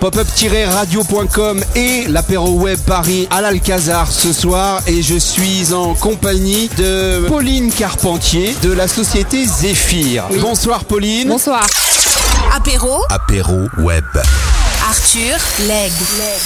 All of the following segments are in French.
pop-up-radio.com et l'apéro web Paris à l'Alcazar ce soir et je suis en compagnie de Pauline Carpentier de la société Zéphyr. Bonsoir Pauline. Bonsoir. Apéro, Apéro web. Leg.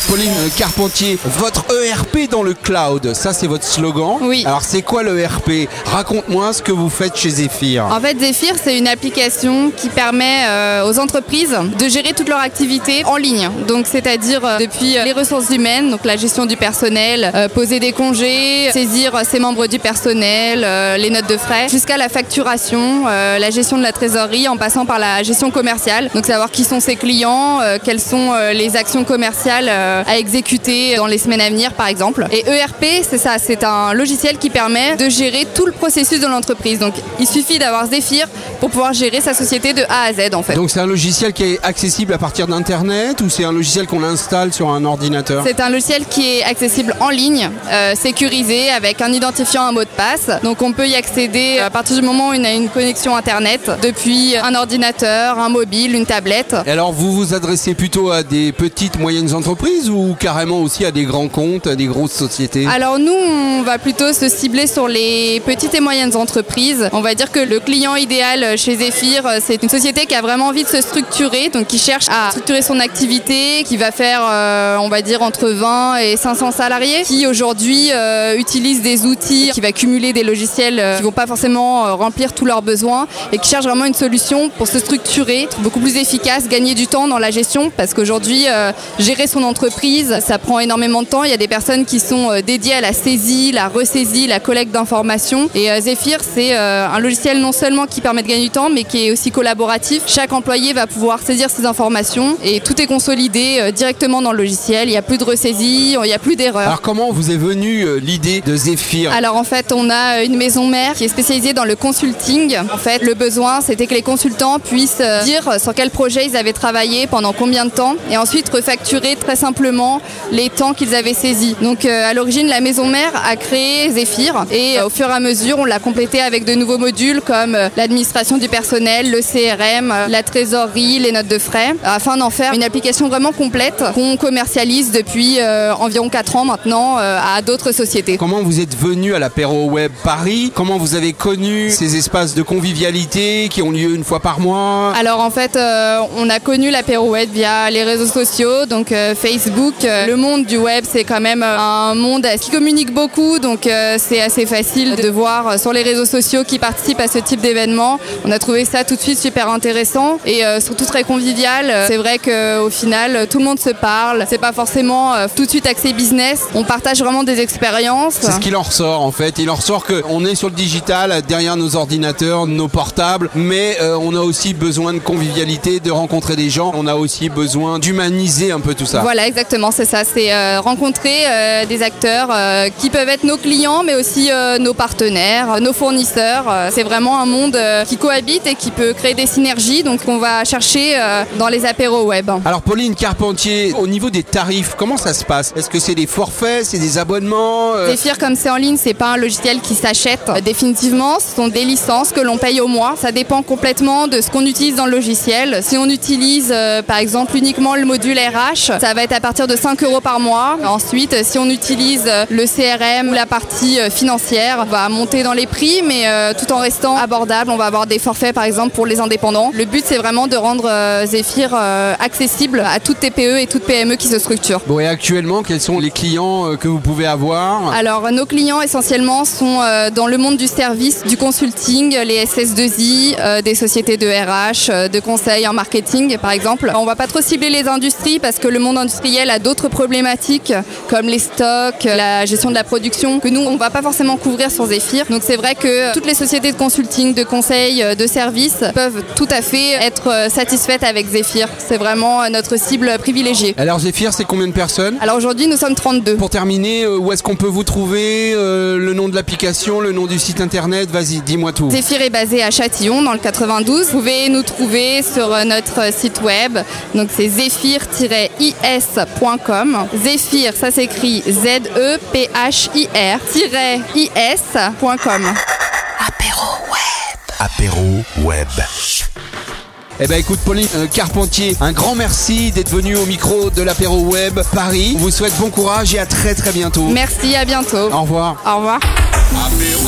Pauline Carpentier, votre ERP dans le cloud, ça c'est votre slogan. Oui. Alors c'est quoi l'ERP Raconte-moi ce que vous faites chez Zéphyr. En fait, Zephyr, c'est une application qui permet euh, aux entreprises de gérer toute leur activité en ligne. Donc, c'est-à-dire euh, depuis les ressources humaines, donc la gestion du personnel, euh, poser des congés, saisir ses membres du personnel, euh, les notes de frais, jusqu'à la facturation, euh, la gestion de la trésorerie, en passant par la gestion commerciale. Donc, savoir qui sont ses clients, euh, quelles sont euh, les actions commerciales euh, à exécuter dans les semaines à venir, par exemple. Et ERP, c'est ça, c'est un logiciel qui permet de gérer tout le processus de l'entreprise. Donc, il suffit d'avoir Zephyr pour pouvoir gérer sa société de A à Z, en fait. Donc c'est un logiciel qui est accessible à partir d'internet ou c'est un logiciel qu'on installe sur un ordinateur? C'est un logiciel qui est accessible en ligne, euh, sécurisé, avec un identifiant, un mot de passe. Donc on peut y accéder à partir du moment où on a une connexion Internet, depuis un ordinateur, un mobile, une tablette. Et alors vous vous adressez plutôt à des petites moyennes entreprises ou carrément aussi à des grands comptes, à des grosses sociétés Alors nous, on va plutôt se cibler sur les petites et moyennes entreprises. On va dire que le client idéal chez Zephyr, c'est une société qui a vraiment envie de se structurer, donc qui cherche à structurer son activité, qui va faire, euh, on va dire, entre 20 et 500 salariés, qui aujourd'hui euh, utilise des outils, qui va cumuler des logiciels euh, qui vont pas forcément euh, remplir tous leurs besoins et qui cherche vraiment une solution pour se structurer, beaucoup plus efficace, gagner du temps dans la gestion, parce qu'aujourd'hui, euh, gérer son entreprise, ça prend énormément de temps. Il y a des personnes qui sont euh, dédiées à la saisie, la ressaisie, la collecte d'informations. Et euh, Zephyr, c'est un logiciel non seulement qui permet de gagner du temps, mais qui est aussi collaboratif. Chaque employé va pouvoir saisir ses informations et tout est consolidé directement dans le logiciel. Il n'y a plus de ressaisie, il n'y a plus d'erreurs. Alors comment vous est venue l'idée de Zephyr Alors en fait, on a une maison mère qui est spécialisée dans le consulting. En fait, le besoin, c'était que les consultants puissent dire sur quel projet ils avaient travaillé, pendant combien de temps, et ensuite refacturer très simplement les temps qu'ils avaient saisis. Donc euh, à l'origine, la maison mère a créé Zephyr, et euh, au fur et à mesure, on l'a complété avec de nouveaux modules comme euh, l'administration du personnel, le CRM, la trésorerie, les notes de frais, afin d'en faire une application vraiment complète qu'on commercialise depuis environ 4 ans maintenant à d'autres sociétés. Comment vous êtes venu à l'apéro web Paris? Comment vous avez connu ces espaces de convivialité qui ont lieu une fois par mois? Alors en fait, on a connu l'apéro web via les réseaux sociaux, donc euh, Facebook. Euh, le monde du web, c'est quand même euh, un monde qui communique beaucoup, donc c'est assez facile de voir sur les réseaux sociaux qui participent à ce type d'événement. On a trouvé ça tout de suite super intéressant et surtout très convivial. C'est vrai qu'au final, tout le monde se parle. C'est pas forcément tout de suite axé business. On partage vraiment des expériences. C'est ce qu'il en ressort en fait. Il en ressort qu'on est sur le digital, derrière nos ordinateurs, nos portables, mais on a aussi besoin de convivialité, de rencontrer des gens. On a aussi besoin d'humaniser un peu tout ça. Voilà, exactement, c'est ça. C'est euh, rencontrer euh, des acteurs euh, qui peuvent être nos clients, mais aussi nos partenaires, nos fournisseurs. C'est vraiment un monde qui cohabite et qui peut créer des synergies. Donc, on va chercher dans les apéros web. Alors Pauline Carpentier, au niveau des tarifs, comment ça se passe? Est-ce que c'est des forfaits, c'est des abonnements Zephyr, comme c'est en ligne, c'est pas un logiciel qui s'achète définitivement. Ce sont des licences que l'on paye au mois. Ça dépend complètement de ce qu'on utilise dans le logiciel. Si on utilise, par exemple, uniquement le module RH, ça va être à partir de 5 euros par mois. Ensuite, si on utilise euh, le CRM ou la partie euh, financière, on va monter dans les prix, mais euh, tout en restant abordable. On va avoir des forfaits, par exemple, pour les indépendants. Le but, c'est vraiment de rendre Zephyr accessible à toute TPE et toute PME qui se structure. Bon et actuellement, quels sont les clients que vous pouvez avoir? Alors, nos clients essentiellement sont dans le monde du service, du consulting, les SS2I, euh, des sociétés de RH, de conseil en marketing par exemple. On va pas trop cibler les parce que le monde industriel a d'autres problématiques comme les stocks, la gestion de la production que nous on va pas forcément couvrir sur Zephyr. Donc c'est vrai que toutes les sociétés de consulting, de conseil, euh, de service peuvent tout à fait être euh, satisfaites avec Zephyr. C'est vraiment euh, notre cible privilégiée. Alors Zephyr, c'est combien de personnes? Alors aujourd'hui nous sommes 32. Pour terminer, euh, où est-ce qu'on peut vous trouver euh, Le nom de l'application, le nom du site internet? Vas-y, dis-moi tout. Zephyr est basé à Châtillon dans le 92. Vous pouvez nous trouver sur euh, notre site web. Donc c'est zephyr-is.com. Zephyr, ça s'écrit Z-E-P-H-I-R-is.com. Apéro web. Apéro web. Eh ben écoute Pauline euh, Carpentier, un grand merci d'être venu au micro de l'apéro web Paris. On vous souhaite bon courage et à très très bientôt. Merci, à bientôt. Au revoir. Au revoir. Apéro